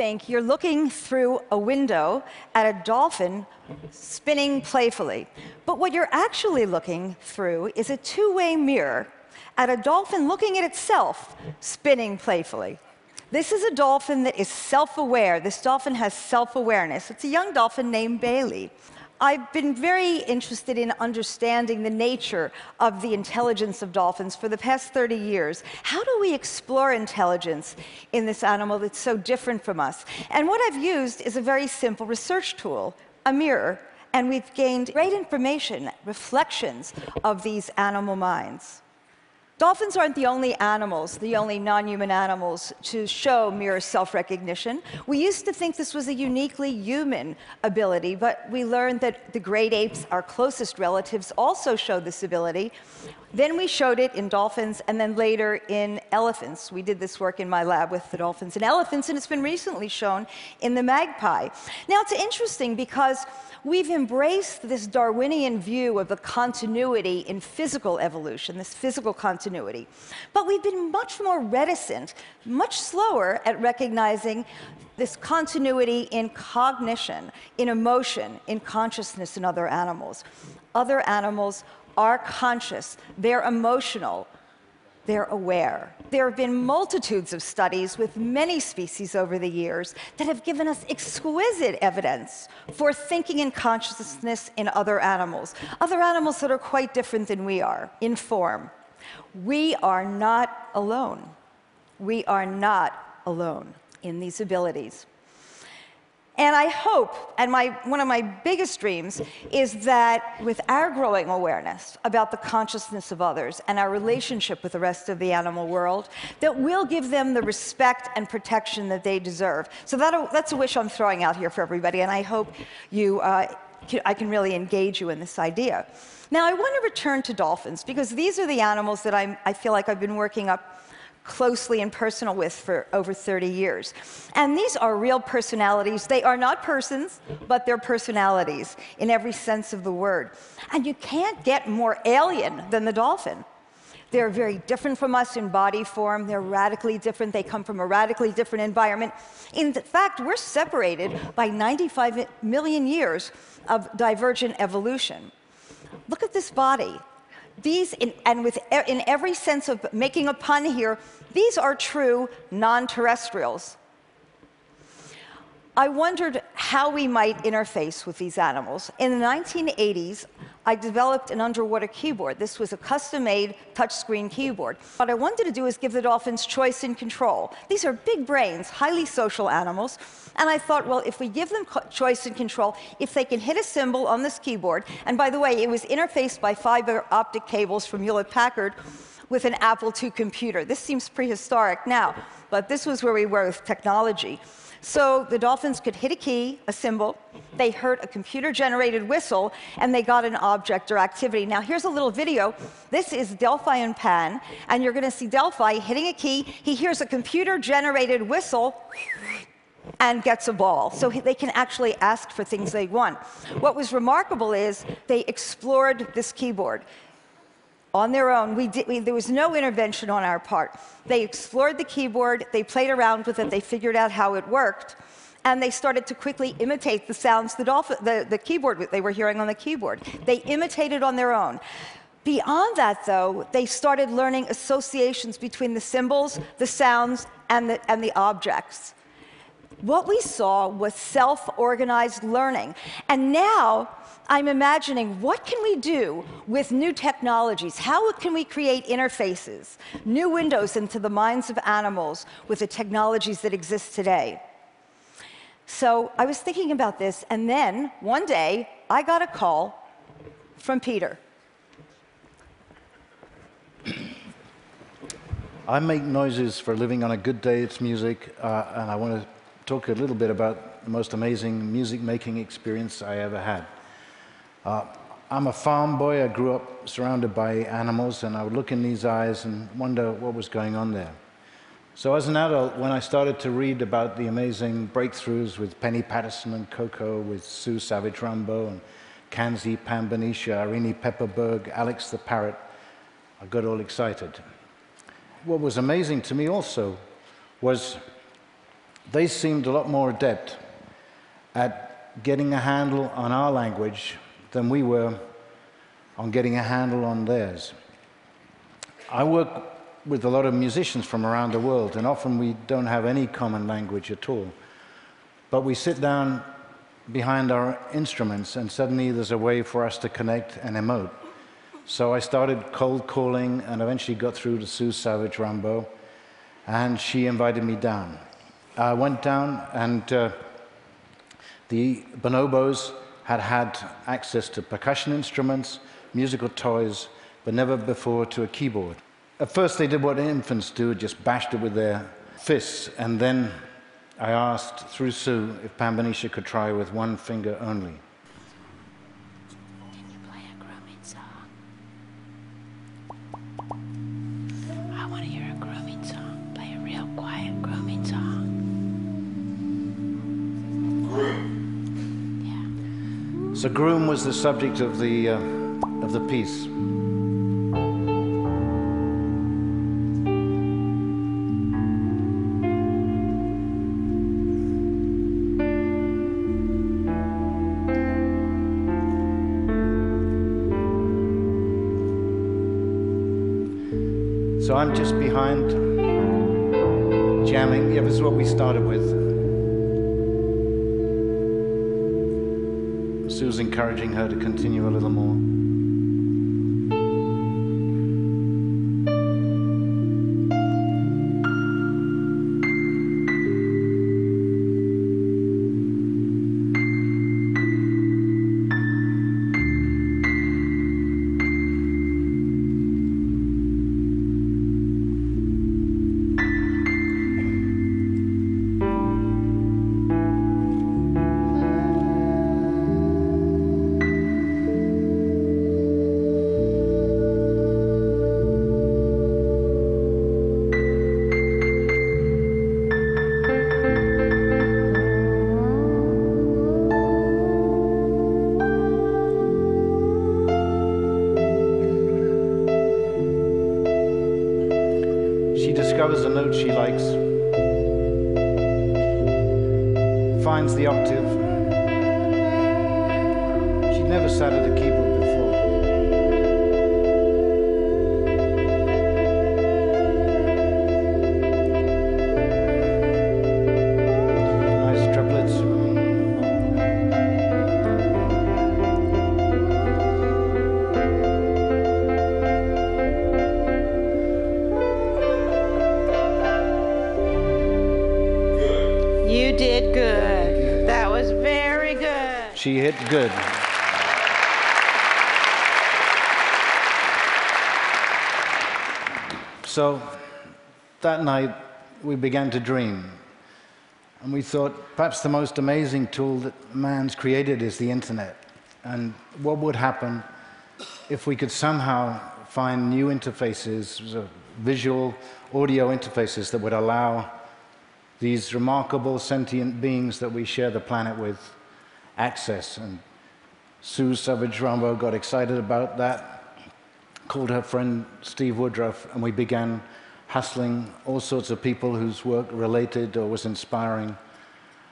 think you're looking through a window at a dolphin spinning playfully. But what you're actually looking through is a two-way mirror at a dolphin looking at itself spinning playfully. This is a dolphin that is self-aware. This dolphin has self-awareness. It's a young dolphin named Bailey. I've been very interested in understanding the nature of the intelligence of dolphins for the past 30 years. How do we explore intelligence in this animal that's so different from us? And what I've used is a very simple research tool, a mirror, and we've gained great information, reflections of these animal minds. Dolphins aren't the only animals, the only non-human animals to show mirror self-recognition. We used to think this was a uniquely human ability, but we learned that the great apes, our closest relatives, also show this ability. Then we showed it in dolphins, and then later in elephants. We did this work in my lab with the dolphins and elephants, and it's been recently shown in the magpie. Now, it's interesting because we've embraced this Darwinian view of the continuity in physical evolution, this physical continuity. But we've been much more reticent, much slower at recognizing this continuity in cognition, in emotion, in consciousness in other animals. Other animals are conscious, they're emotional, they're aware. There have been multitudes of studies with many species over the years that have given us exquisite evidence for thinking and consciousness in other animals, other animals that are quite different than we are in form. We are not alone. We are not alone in these abilities. And I hope, and my, one of my biggest dreams, is that with our growing awareness about the consciousness of others and our relationship with the rest of the animal world, that we'll give them the respect and protection that they deserve. So that, that's a wish I'm throwing out here for everybody, and I hope you, uh, I can really engage you in this idea. Now, I want to return to dolphins, because these are the animals that I'm, I feel like I've been working up closely and personal with for over 30 years. And these are real personalities. They are not persons, but they're personalities in every sense of the word. And you can't get more alien than the dolphin. They're very different from us in body form. They're radically different. They come from a radically different environment. In fact, we're separated by 95 million years of divergent evolution. Look at this body. These, in, and with, in every sense of making a pun here, these are true non-terrestrials. I wondered how we might interface with these animals. In the 1980s, I developed an underwater keyboard. This was a custom-made touchscreen keyboard. What I wanted to do is give the dolphins choice and control. These are big brains, highly social animals, and I thought, well, if we give them choice and control, if they can hit a symbol on this keyboard, and by the way, it was interfaced by fiber optic cables from Hewlett-Packard with an Apple II computer. This seems prehistoric now, but this was where we were with technology. So the dolphins could hit a key, a symbol, they heard a computer-generated whistle, and they got an object or activity. Now here's a little video. This is Delphi and Pan, and you're gonna see Delphi hitting a key. He hears a computer-generated whistle, and gets a ball. So they can actually ask for things they want. What was remarkable is they explored this keyboard on their own. We did, we, there was no intervention on our part. They explored the keyboard, they played around with it, they figured out how it worked, and they started to quickly imitate the sounds the, dolphin, the, the keyboard they were hearing on the keyboard. They imitated on their own. Beyond that, though, they started learning associations between the symbols, the sounds, and the, and the objects. What we saw was self-organized learning. And now I'm imagining what can we do with new technologies? How can we create interfaces, new windows into the minds of animals with the technologies that exist today? So I was thinking about this, and then one day I got a call from Peter. I make noises for a living on a good day, it's music, uh, and I want to talk a little bit about the most amazing music making experience I ever had. Uh, I'm a farm boy. I grew up surrounded by animals, and I would look in these eyes and wonder what was going on there. So as an adult, when I started to read about the amazing breakthroughs with Penny Patterson and Koko, with Sue Savage-Rumbaugh and Kanzi Panbanisha, Irene Pepperberg, Alex the Parrot, I got all excited. What was amazing to me also was they seemed a lot more adept at getting a handle on our language than we were on getting a handle on theirs. I work with a lot of musicians from around the world, and often we don't have any common language at all. But we sit down behind our instruments, and suddenly there's a way for us to connect and emote. So I started cold calling and eventually got through to Sue Savage-Rumbaugh, and she invited me down. I went down, and uh, the bonobos had had access to percussion instruments, musical toys, but never before to a keyboard. At first, they did what infants do, just bashed it with their fists, and then I asked through Sue if Panbanisha could try with one finger only. So, groom was the subject of the, uh, of the piece. So I'm just behind, jamming. Yeah, this is what we started with. Encouraging her to continue a little more. Note she likes, finds the octave. She'd never sat at a keyboard Good. That was very good. She hit good. So that night, we began to dream. And we thought perhaps the most amazing tool that man's created is the internet. And what would happen if we could somehow find new interfaces, visual, audio interfaces that would allow these remarkable sentient beings that we share the planet with access. And Sue Savage-Rumbaugh got excited about that, called her friend Steve Woodruff, and we began hustling all sorts of people whose work related or was inspiring,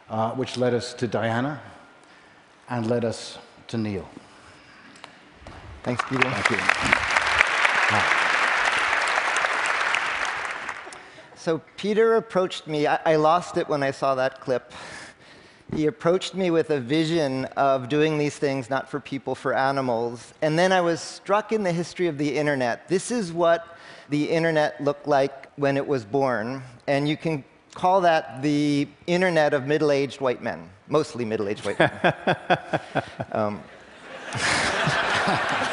uh, which led us to Diana and led us to Neil. Thanks, Peter. Thank you. So Peter approached me. I, I lost it when I saw that clip. He approached me with a vision of doing these things not for people, for animals. And then I was struck in the history of the internet. This is what the internet looked like when it was born. And you can call that the internet of middle aged white men, mostly middle aged white men. um,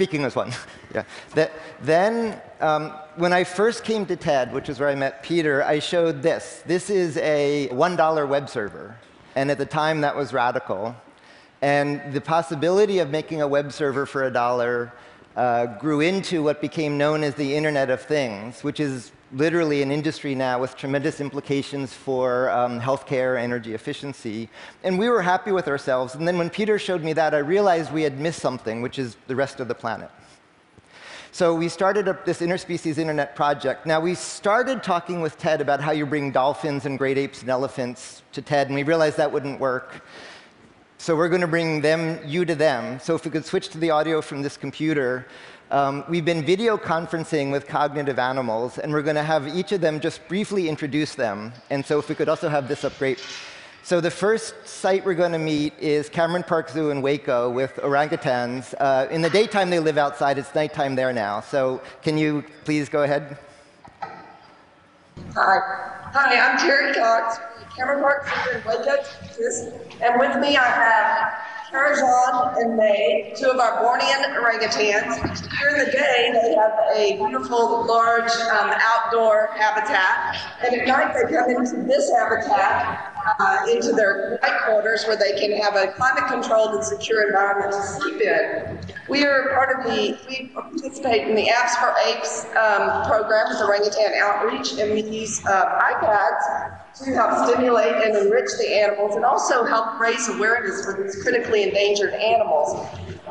speaking as one. yeah. That, then, um, when I first came to TED, which is where I met Peter, I showed this. This is a $1 web server. And at the time, that was radical. And the possibility of making a web server for a dollar uh, grew into what became known as the Internet of Things, which is literally an industry now with tremendous implications for um, healthcare, energy efficiency. And we were happy with ourselves. And then when Peter showed me that, I realized we had missed something, which is the rest of the planet. So we started up this interspecies internet project. Now we started talking with TED about how you bring dolphins and great apes and elephants to TED, and we realized that wouldn't work. So we're going to bring them, you to them. So if we could switch to the audio from this computer. Um, we've been video conferencing with cognitive animals, and we're going to have each of them just briefly introduce them. And so if we could also have this up great. So the first site we're going to meet is Cameron Park Zoo in Waco with orangutans. Uh, in the daytime, they live outside. It's nighttime there now. So can you please go ahead? Hi. Hi, I'm Terry Cox, Cameron Park Zoo in Waco, Texas. And with me, I have Kerajaan and May, two of our Bornean orangutans. During the day, they have a beautiful, large um, outdoor habitat. And at night, they come into this habitat, uh, into their night quarters where they can have a climate-controlled and secure environment to sleep in. We are part of the, we participate in the Apps for Apes um, program with Orangutan Outreach, and we use uh, iPads to help stimulate and enrich the animals and also help raise awareness for these critically endangered animals.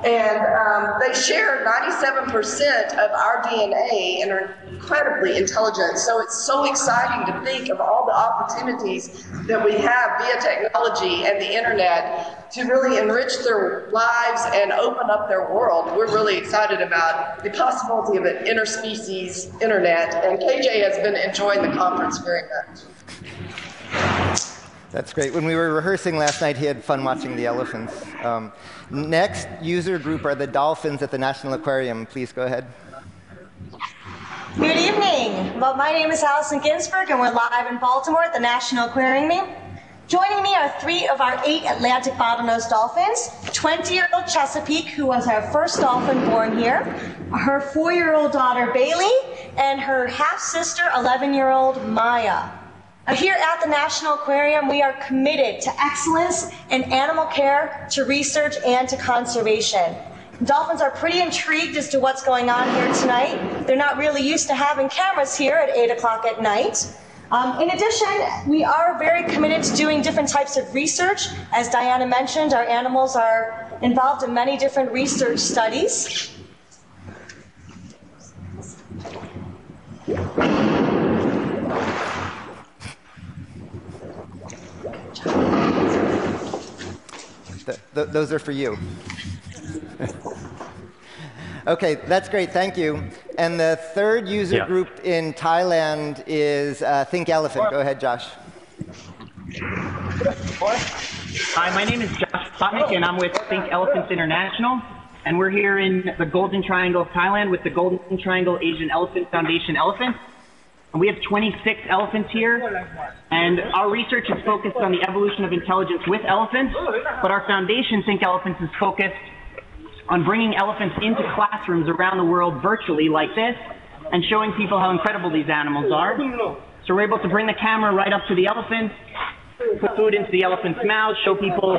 And um, they share 97% of our DNA and are incredibly intelligent. So it's so exciting to think of all the opportunities that we have via technology and the internet to really enrich their lives and open up their world. We're really excited about the possibility of an interspecies internet, and KJ has been enjoying the conference very much. That's great. When we were rehearsing last night, he had fun watching the elephants. Um, next user group are the dolphins at the National Aquarium. Please go ahead. Good evening. Well, my name is Allison Ginsberg, and we're live in Baltimore at the National Aquarium. Joining me are three of our eight Atlantic bottlenose dolphins 20 year old Chesapeake, who was our first dolphin born here, her four year old daughter Bailey, and her half sister, 11 year old Maya. Here at the National Aquarium, we are committed to excellence in animal care, to research, and to conservation. Dolphins are pretty intrigued as to what's going on here tonight. They're not really used to having cameras here at 8 o'clock at night. Um, in addition, we are very committed to doing different types of research. As Diana mentioned, our animals are involved in many different research studies. Th- th- those are for you. okay, that's great. Thank you. And the third user Yeah. group in Thailand is uh, Think Elephant. Go ahead, Josh. Hi, my name is Josh Plotnik, and I'm with Think Elephants International. And we're here in the Golden Triangle of Thailand with the Golden Triangle Asian Elephant Foundation Elephants. And we have 26 elephants here. And our research is focused on the evolution of intelligence with elephants. But our foundation, Think Elephants, is focused on bringing elephants into classrooms around the world virtually like this and showing people how incredible these animals are. So we're able to bring the camera right up to the elephants, put food into the elephant's mouth, show people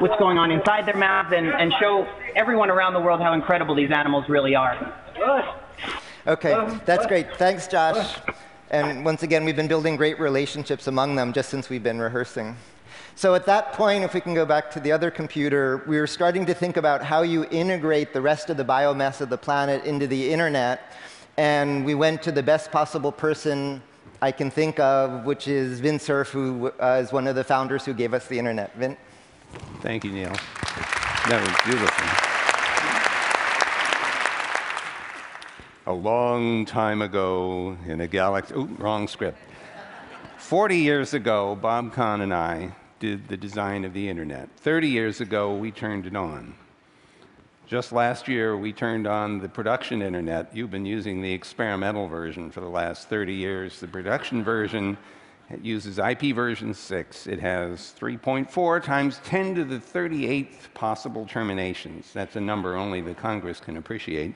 what's going on inside their mouth, and, and show everyone around the world how incredible these animals really are. Okay, that's great. Thanks, Josh. And once again, we've been building great relationships among them just since we've been rehearsing. So at that point, if we can go back to the other computer, we were starting to think about how you integrate the rest of the biomass of the planet into the internet. And we went to the best possible person I can think of, which is Vint Cerf, who uh, is one of the founders who gave us the internet. Vint? Thank you, Neil. That was beautiful. A long time ago in a galaxy, ooh, wrong script. 40 years ago, Bob Kahn and I did the design of the internet. 30 years ago, we turned it on. Just last year, we turned on the production internet. You've been using the experimental version for the last 30 years. The production version uses IP version 6. It has 3.4 times 10 to the 38th possible terminations. That's a number only the Congress can appreciate.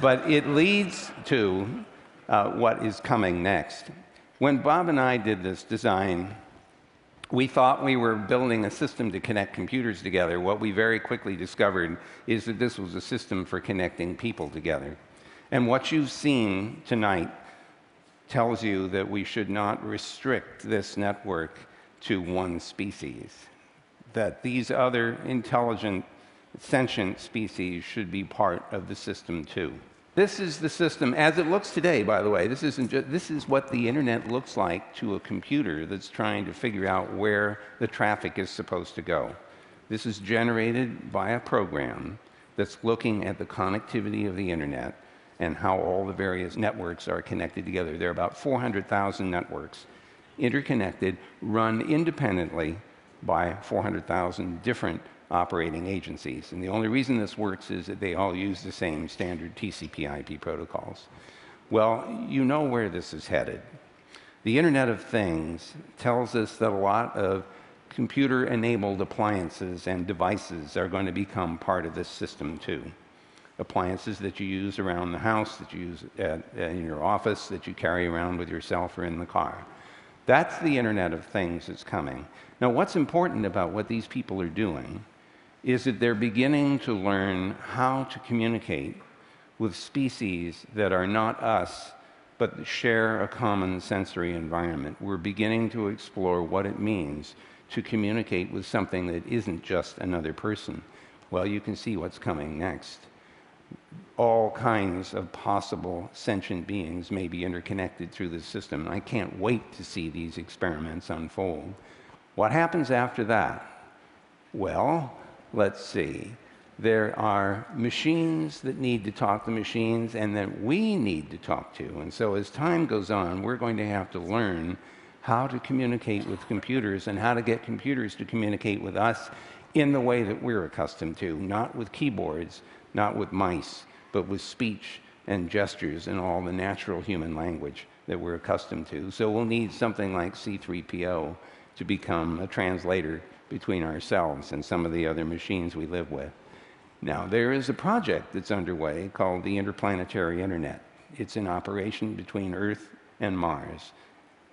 But it leads to uh, what is coming next. When Bob and I did this design, we thought we were building a system to connect computers together. What we very quickly discovered is that this was a system for connecting people together. And what you've seen tonight tells you that we should not restrict this network to one species, that these other intelligent, sentient species should be part of the system too. This is the system as it looks today, by the way. This, isn't ju- this is what the internet looks like to a computer that's trying to figure out where the traffic is supposed to go. This is generated by a program that's looking at the connectivity of the internet and how all the various networks are connected together. There are about 400,000 networks interconnected, run independently by 400,000 different operating agencies. And the only reason this works is that they all use the same standard TCP/IP protocols. Well, you know where this is headed. The Internet of Things tells us that a lot of computer enabled appliances and devices are going to become part of this system too. Appliances that you use around the house, that you use at, in your office, that you carry around with yourself or in the car. That's the Internet of Things that's coming. Now, what's important about what these people are doing is that they're beginning to learn how to communicate with species that are not us, but share a common sensory environment. We're beginning to explore what it means to communicate with something that isn't just another person. Well, you can see what's coming next. All kinds of possible sentient beings may be interconnected through this system. I can't wait to see these experiments unfold. What happens after that? Well, let's see. There are machines that need to talk to machines and that we need to talk to. And so as time goes on, we're going to have to learn how to communicate with computers and how to get computers to communicate with us in the way that we're accustomed to, not with keyboards, not with mice, but with speech and gestures and all the natural human language that we're accustomed to. So we'll need something like C3PO to become a translator between ourselves and some of the other machines we live with. Now, there is a project that's underway called the Interplanetary Internet. It's in operation between Earth and Mars.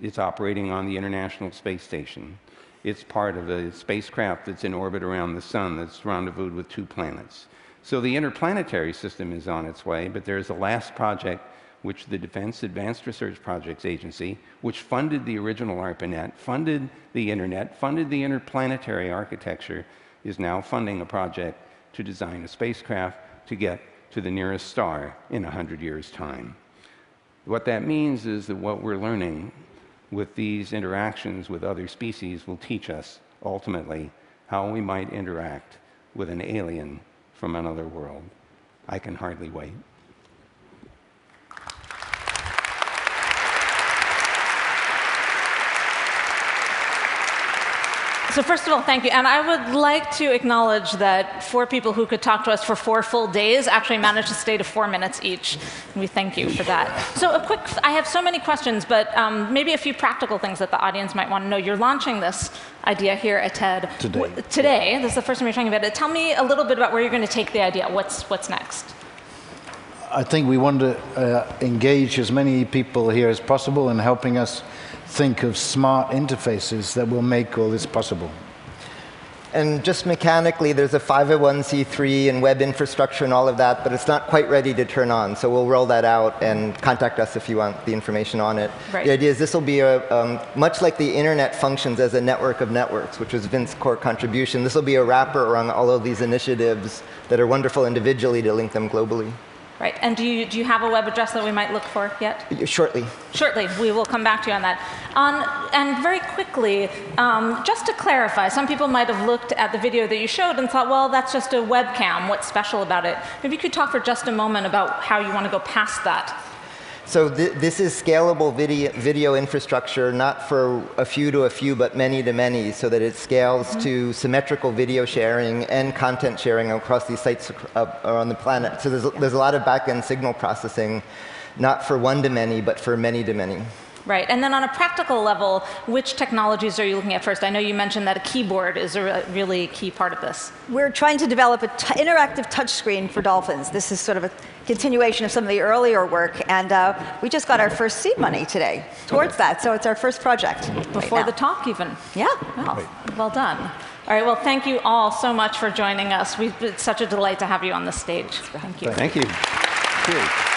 It's operating on the International Space Station. It's part of a spacecraft that's in orbit around the Sun that's rendezvoused with two planets. So the interplanetary system is on its way, but there's a last project which the Defense Advanced Research Projects Agency, which funded the original ARPANET, funded the internet, funded the interplanetary architecture, is now funding a project to design a spacecraft to get to the nearest star in 100 years' time. What that means is that what we're learning with these interactions with other species will teach us ultimately how we might interact with an alien from another world. I can hardly wait. So first of all, thank you. And I would like to acknowledge that four people who could talk to us for four full days actually managed to stay to four minutes each. We thank you for that. So a quick, I have so many questions, but um, maybe a few practical things that the audience might want to know. You're launching this idea here at TED Today. Today. This is the first time you're talking about it. Tell me a little bit about where you're going to take the idea. What's what's next? I think we want to uh, engage as many people here as possible in helping us think of smart interfaces that will make all this possible. And just mechanically, there's a 501c3 and web infrastructure and all of that, but it's not quite ready to turn on. So we'll roll that out and contact us if you want the information on it. Right. The idea is this will be a, um, much like the internet functions as a network of networks, which was Vint's core contribution. This will be a wrapper around all of these initiatives that are wonderful individually to link them globally. Right. And do you do you have a web address that we might look for yet? Shortly. Shortly, we will come back to you on that. On, and very quickly, um, just to clarify, some people might have looked at the video that you showed and thought, well, that's just a webcam. What's special about it? Maybe you could talk for just a moment about how you want to go past that. So th- this is scalable video, video infrastructure, not for a few to a few, but many to many, so that it scales to symmetrical video sharing and content sharing across these sites uh, around the planet. So there's, there's a lot of back-end signal processing, not for one to many, but for many to many. Right. And then on a practical level, which technologies are you looking at first? I know you mentioned that a keyboard is a re- really key part of this. We're trying to develop an interactive touchscreen for dolphins. This is sort of a continuation of some of the earlier work, and uh, we just got our first seed money today towards that. So it's our first project. Before now. the talk, even. Yeah. Wow. Well done. All right. Well, thank you all so much for joining us. We, it's such a delight to have you on the stage. Thank you. Thank you. Cheers.